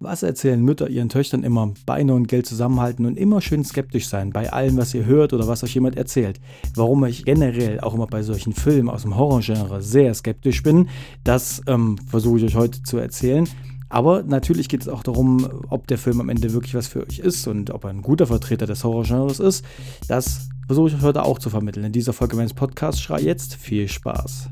Was erzählen Mütter ihren Töchtern immer? Beine und Geld zusammenhalten und immer schön skeptisch sein bei allem, was ihr hört oder was euch jemand erzählt. Warum ich generell auch immer bei solchen Filmen aus dem Horrorgenre sehr skeptisch bin, das ähm, versuche ich euch heute zu erzählen. Aber natürlich geht es auch darum, ob der Film am Ende wirklich was für euch ist und ob er ein guter Vertreter des Horrorgenres ist. Das versuche ich euch heute auch zu vermitteln. In dieser Folge meines Podcasts Schrei jetzt viel Spaß.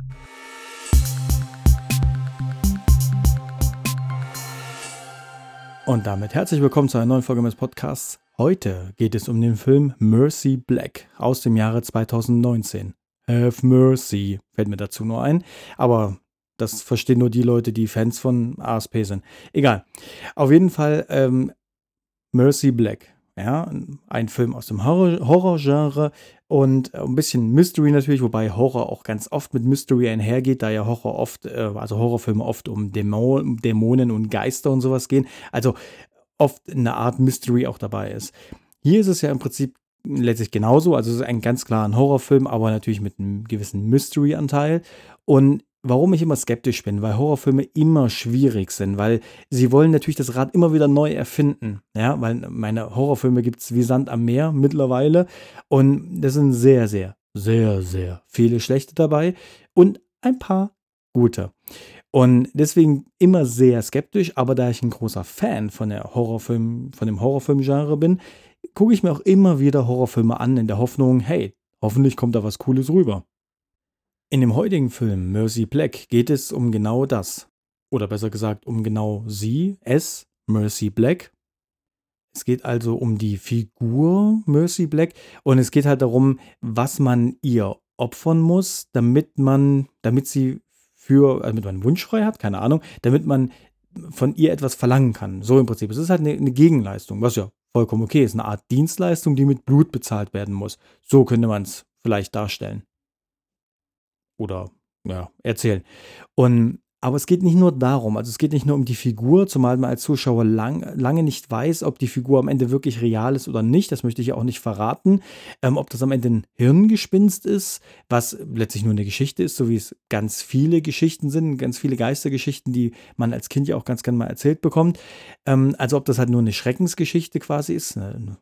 Und damit herzlich willkommen zu einer neuen Folge meines Podcasts. Heute geht es um den Film Mercy Black aus dem Jahre 2019. Have Mercy fällt mir dazu nur ein, aber das verstehen nur die Leute, die Fans von ASP sind. Egal. Auf jeden Fall ähm, Mercy Black. Ja, ein Film aus dem Horror-Genre und ein bisschen Mystery natürlich, wobei Horror auch ganz oft mit Mystery einhergeht, da ja Horror oft, äh, also Horrorfilme oft um Dämon, Dämonen und Geister und sowas gehen. Also oft eine Art Mystery auch dabei ist. Hier ist es ja im Prinzip letztlich genauso. Also es ist ein ganz klarer Horrorfilm, aber natürlich mit einem gewissen Mystery-Anteil. Und warum ich immer skeptisch bin, weil Horrorfilme immer schwierig sind, weil sie wollen natürlich das Rad immer wieder neu erfinden. Ja, weil meine Horrorfilme gibt es wie Sand am Meer mittlerweile. Und das sind sehr, sehr, sehr, sehr viele schlechte dabei und ein paar gute. Und deswegen immer sehr skeptisch, aber da ich ein großer Fan von der Horrorfilm, von dem Horrorfilm-Genre bin, gucke ich mir auch immer wieder Horrorfilme an, in der Hoffnung, hey, hoffentlich kommt da was Cooles rüber. In dem heutigen Film Mercy Black geht es um genau das. Oder besser gesagt um genau sie, es, Mercy Black. Es geht also um die Figur Mercy Black und es geht halt darum, was man ihr opfern muss, damit man, damit sie für, also damit man wunschfrei hat, keine Ahnung, damit man von ihr etwas verlangen kann. So im Prinzip. Es ist halt eine, eine Gegenleistung, was ja vollkommen okay ist. Eine Art Dienstleistung, die mit Blut bezahlt werden muss. So könnte man es vielleicht darstellen oder ja, erzählen. Und aber es geht nicht nur darum, also es geht nicht nur um die Figur, zumal man als Zuschauer lang, lange nicht weiß, ob die Figur am Ende wirklich real ist oder nicht. Das möchte ich ja auch nicht verraten. Ähm, ob das am Ende ein Hirngespinst ist, was letztlich nur eine Geschichte ist, so wie es ganz viele Geschichten sind, ganz viele Geistergeschichten, die man als Kind ja auch ganz gerne mal erzählt bekommt. Ähm, also ob das halt nur eine Schreckensgeschichte quasi ist, eine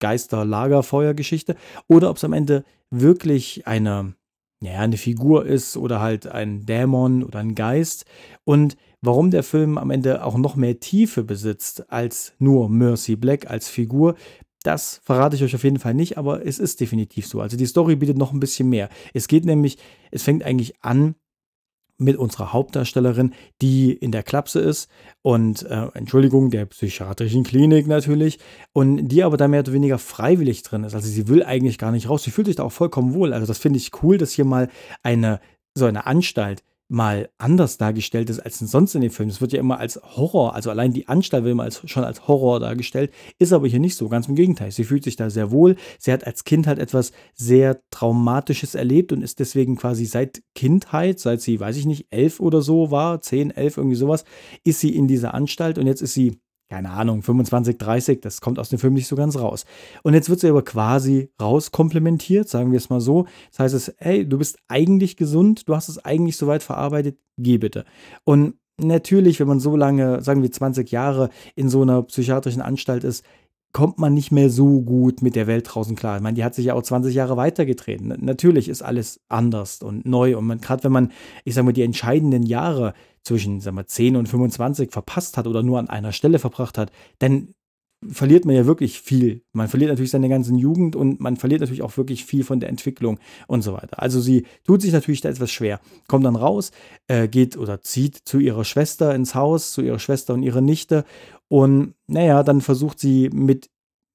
Geister-Lagerfeuer-Geschichte, oder ob es am Ende wirklich eine ja, eine Figur ist oder halt ein Dämon oder ein Geist. Und warum der Film am Ende auch noch mehr Tiefe besitzt als nur Mercy Black als Figur, das verrate ich euch auf jeden Fall nicht, aber es ist definitiv so. Also die Story bietet noch ein bisschen mehr. Es geht nämlich, es fängt eigentlich an mit unserer Hauptdarstellerin, die in der Klapse ist und äh, Entschuldigung, der psychiatrischen Klinik natürlich und die aber da mehr oder weniger freiwillig drin ist. Also sie will eigentlich gar nicht raus. Sie fühlt sich da auch vollkommen wohl. Also das finde ich cool, dass hier mal eine so eine Anstalt mal anders dargestellt ist als sonst in den Filmen. Es wird ja immer als Horror, also allein die Anstalt wird immer als, schon als Horror dargestellt, ist aber hier nicht so, ganz im Gegenteil. Sie fühlt sich da sehr wohl. Sie hat als Kind halt etwas sehr Traumatisches erlebt und ist deswegen quasi seit Kindheit, seit sie, weiß ich nicht, elf oder so war, zehn, elf, irgendwie sowas, ist sie in dieser Anstalt und jetzt ist sie keine Ahnung, 25, 30, das kommt aus dem Film nicht so ganz raus. Und jetzt wird sie aber quasi rauskomplementiert, sagen wir es mal so. Das heißt es, hey, du bist eigentlich gesund, du hast es eigentlich soweit verarbeitet, geh bitte. Und natürlich, wenn man so lange, sagen wir 20 Jahre in so einer psychiatrischen Anstalt ist, kommt man nicht mehr so gut mit der Welt draußen klar. Ich meine, die hat sich ja auch 20 Jahre weitergetreten. Natürlich ist alles anders und neu. Und gerade wenn man, ich sage mal, die entscheidenden Jahre zwischen sagen wir, 10 und 25 verpasst hat oder nur an einer Stelle verbracht hat, dann verliert man ja wirklich viel. Man verliert natürlich seine ganzen Jugend und man verliert natürlich auch wirklich viel von der Entwicklung und so weiter. Also sie tut sich natürlich da etwas schwer, kommt dann raus, äh, geht oder zieht zu ihrer Schwester ins Haus, zu ihrer Schwester und ihrer Nichte und naja, dann versucht sie mit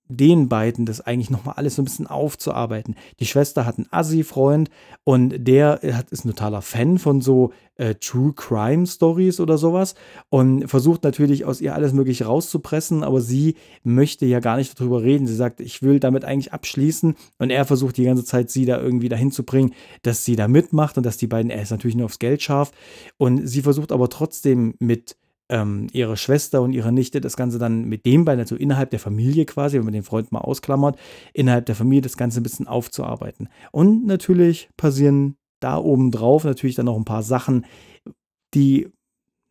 den beiden das eigentlich nochmal alles so ein bisschen aufzuarbeiten. Die Schwester hat einen Assi-Freund und der hat, ist ein totaler Fan von so äh, True Crime Stories oder sowas und versucht natürlich aus ihr alles Mögliche rauszupressen, aber sie möchte ja gar nicht darüber reden. Sie sagt, ich will damit eigentlich abschließen und er versucht die ganze Zeit, sie da irgendwie dahin zu bringen, dass sie da mitmacht und dass die beiden, er ist natürlich nur aufs Geld scharf und sie versucht aber trotzdem mit ähm, ihre Schwester und ihre Nichte das Ganze dann mit dem beiden, also innerhalb der Familie quasi, wenn man den Freund mal ausklammert, innerhalb der Familie das Ganze ein bisschen aufzuarbeiten. Und natürlich passieren da oben drauf natürlich dann noch ein paar Sachen, die,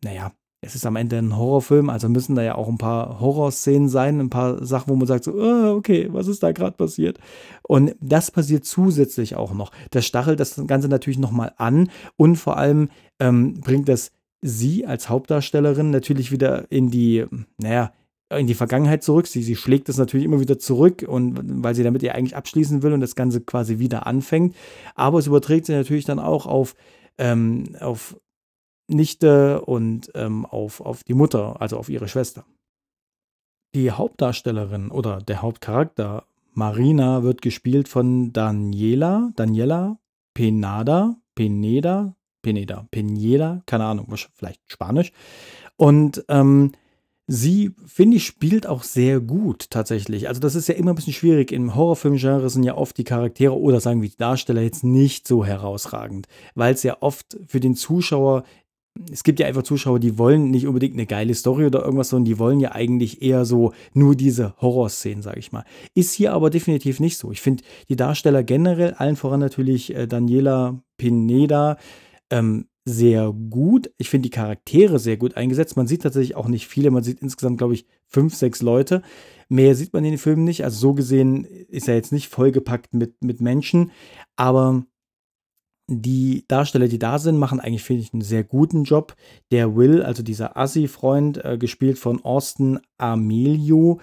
naja, es ist am Ende ein Horrorfilm, also müssen da ja auch ein paar Horrorszenen sein, ein paar Sachen, wo man sagt so, oh, okay, was ist da gerade passiert? Und das passiert zusätzlich auch noch. Das stachelt das Ganze natürlich nochmal an und vor allem ähm, bringt das sie als Hauptdarstellerin natürlich wieder in die, naja, in die Vergangenheit zurück. Sie, sie schlägt es natürlich immer wieder zurück und weil sie damit ja eigentlich abschließen will und das Ganze quasi wieder anfängt. Aber es überträgt sich natürlich dann auch auf, ähm, auf Nichte und ähm, auf, auf die Mutter, also auf ihre Schwester. Die Hauptdarstellerin oder der Hauptcharakter Marina wird gespielt von Daniela, Daniela Penada, Peneda, Peneda, Peneda, keine Ahnung, vielleicht Spanisch. Und ähm, sie, finde ich, spielt auch sehr gut tatsächlich. Also das ist ja immer ein bisschen schwierig. Im Horrorfilm-Genre sind ja oft die Charaktere oder sagen wir die Darsteller jetzt nicht so herausragend, weil es ja oft für den Zuschauer es gibt ja einfach Zuschauer, die wollen nicht unbedingt eine geile Story oder irgendwas, sondern die wollen ja eigentlich eher so nur diese Horrorszenen, sage ich mal. Ist hier aber definitiv nicht so. Ich finde die Darsteller generell, allen voran natürlich äh, Daniela Pineda, ähm, sehr gut. Ich finde die Charaktere sehr gut eingesetzt. Man sieht tatsächlich auch nicht viele. Man sieht insgesamt, glaube ich, fünf, sechs Leute. Mehr sieht man in den Filmen nicht. Also so gesehen ist er jetzt nicht vollgepackt mit, mit Menschen. Aber die Darsteller, die da sind, machen eigentlich, finde ich, einen sehr guten Job. Der Will, also dieser Assi-Freund, äh, gespielt von Austin Amelio,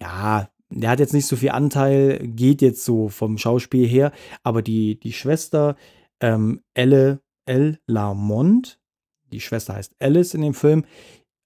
ja, der hat jetzt nicht so viel Anteil, geht jetzt so vom Schauspiel her, aber die, die Schwester, ähm, Elle, Elle Lamont, die Schwester heißt Alice in dem Film,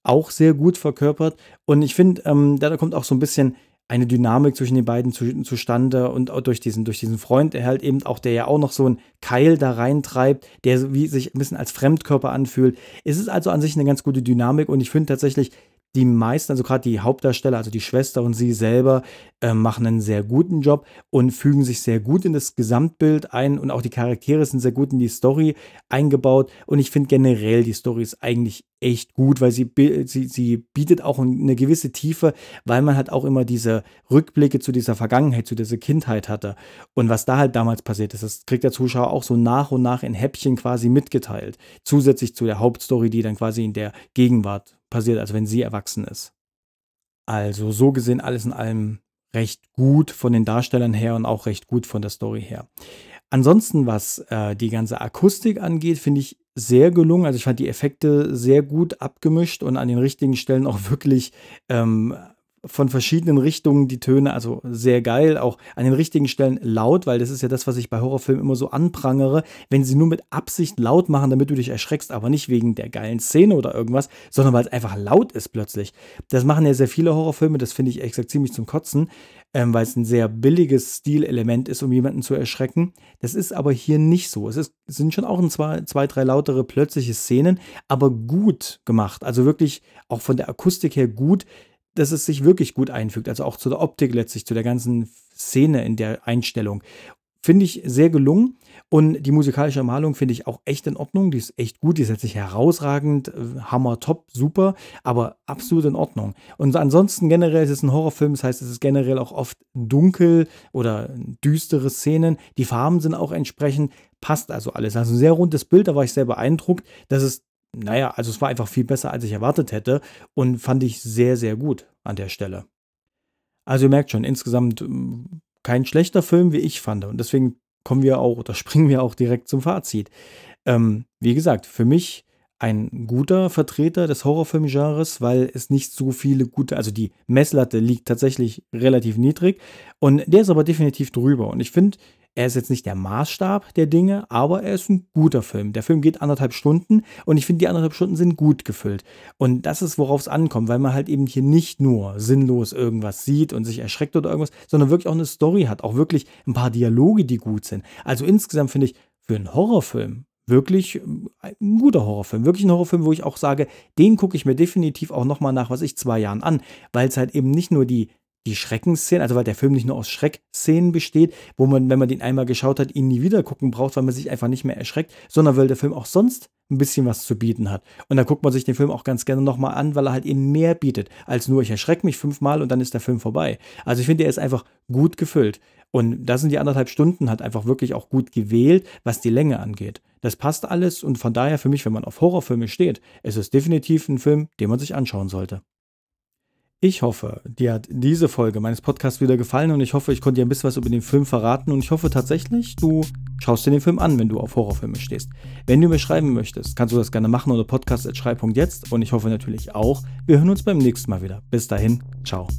auch sehr gut verkörpert. Und ich finde, ähm, da kommt auch so ein bisschen eine Dynamik zwischen den beiden zu, zustande und durch diesen, durch diesen Freund, der halt eben auch, der ja auch noch so einen Keil da reintreibt, der wie sich ein bisschen als Fremdkörper anfühlt. Es ist also an sich eine ganz gute Dynamik und ich finde tatsächlich, die meisten, also gerade die Hauptdarsteller, also die Schwester und sie selber, äh, machen einen sehr guten Job und fügen sich sehr gut in das Gesamtbild ein und auch die Charaktere sind sehr gut in die Story eingebaut. Und ich finde generell die Story ist eigentlich echt gut, weil sie, sie, sie bietet auch eine gewisse Tiefe, weil man halt auch immer diese Rückblicke zu dieser Vergangenheit, zu dieser Kindheit hatte. Und was da halt damals passiert ist, das kriegt der Zuschauer auch so nach und nach in Häppchen quasi mitgeteilt, zusätzlich zu der Hauptstory, die dann quasi in der Gegenwart passiert, also wenn sie erwachsen ist. Also so gesehen alles in allem recht gut von den Darstellern her und auch recht gut von der Story her. Ansonsten, was äh, die ganze Akustik angeht, finde ich sehr gelungen. Also ich fand die Effekte sehr gut abgemischt und an den richtigen Stellen auch wirklich ähm, von verschiedenen Richtungen die Töne, also sehr geil, auch an den richtigen Stellen laut, weil das ist ja das, was ich bei Horrorfilmen immer so anprangere, wenn sie nur mit Absicht laut machen, damit du dich erschreckst, aber nicht wegen der geilen Szene oder irgendwas, sondern weil es einfach laut ist plötzlich. Das machen ja sehr viele Horrorfilme, das finde ich exakt ziemlich zum Kotzen, ähm, weil es ein sehr billiges Stilelement ist, um jemanden zu erschrecken. Das ist aber hier nicht so. Es, ist, sind schon auch ein zwei, zwei, drei lautere plötzliche Szenen, aber gut gemacht. Also wirklich auch von der Akustik her gut dass es sich wirklich gut einfügt, also auch zu der Optik letztlich, zu der ganzen Szene in der Einstellung. Finde ich sehr gelungen. Und die musikalische Malung finde ich auch echt in Ordnung. Die ist echt gut, die ist jetzt nicht herausragend, äh, hammer, top, super, aber absolut in Ordnung. Und ansonsten generell ist es ein Horrorfilm, das heißt, es ist generell auch oft dunkel oder düstere Szenen. Die Farben sind auch entsprechend, passt also alles. Also ein sehr rundes Bild, da war ich sehr beeindruckt, dass es naja, also es war einfach viel besser, als ich erwartet hätte und fand ich sehr, sehr gut an der Stelle. Also ihr merkt schon, insgesamt hm, kein schlechter Film, wie ich fand. Und deswegen kommen wir auch oder springen wir auch direkt zum Fazit. Ähm, wie gesagt, für mich ein guter Vertreter des Horrorfilmgenres, weil es nicht so viele gute, also die Messlatte liegt tatsächlich relativ niedrig und der ist aber definitiv drüber. Und ich finde, er ist jetzt nicht der Maßstab der Dinge, aber er ist ein guter Film. Der Film geht anderthalb Stunden und ich finde, die anderthalb Stunden sind gut gefüllt. Und das ist, worauf es ankommt, weil man halt eben hier nicht nur sinnlos irgendwas sieht und sich erschreckt oder irgendwas, sondern wirklich auch eine Story hat, auch wirklich ein paar Dialoge, die gut sind. Also insgesamt finde ich, für einen Horrorfilm wirklich ein guter Horrorfilm. Wirklich ein Horrorfilm, wo ich auch sage, den gucke ich mir definitiv auch nochmal nach, was ich, zwei Jahren an, weil es halt eben nicht nur die die Schreckensszenen, also weil der Film nicht nur aus Schreckszenen besteht, wo man, wenn man den einmal geschaut hat, ihn nie wieder gucken braucht, weil man sich einfach nicht mehr erschreckt, sondern weil der Film auch sonst ein bisschen was zu bieten hat. Und da guckt man sich den Film auch ganz gerne nochmal an, weil er halt eben mehr bietet, als nur ich erschrecke mich fünfmal und dann ist der Film vorbei. Also ich finde, er ist einfach gut gefüllt. Und da sind die anderthalb Stunden halt einfach wirklich auch gut gewählt, was die Länge angeht. Das passt alles und von daher für mich, wenn man auf Horrorfilme steht, ist es definitiv ein Film, den man sich anschauen sollte. Ich hoffe, dir hat diese Folge meines Podcasts wieder gefallen und ich hoffe, ich konnte dir ein bisschen was über den Film verraten und ich hoffe tatsächlich, du schaust dir den Film an, wenn du auf Horrorfilme stehst. Wenn du mir schreiben möchtest, kannst du das gerne machen unter podcast.schrei.jetzt und ich hoffe natürlich auch, wir hören uns beim nächsten Mal wieder. Bis dahin, ciao.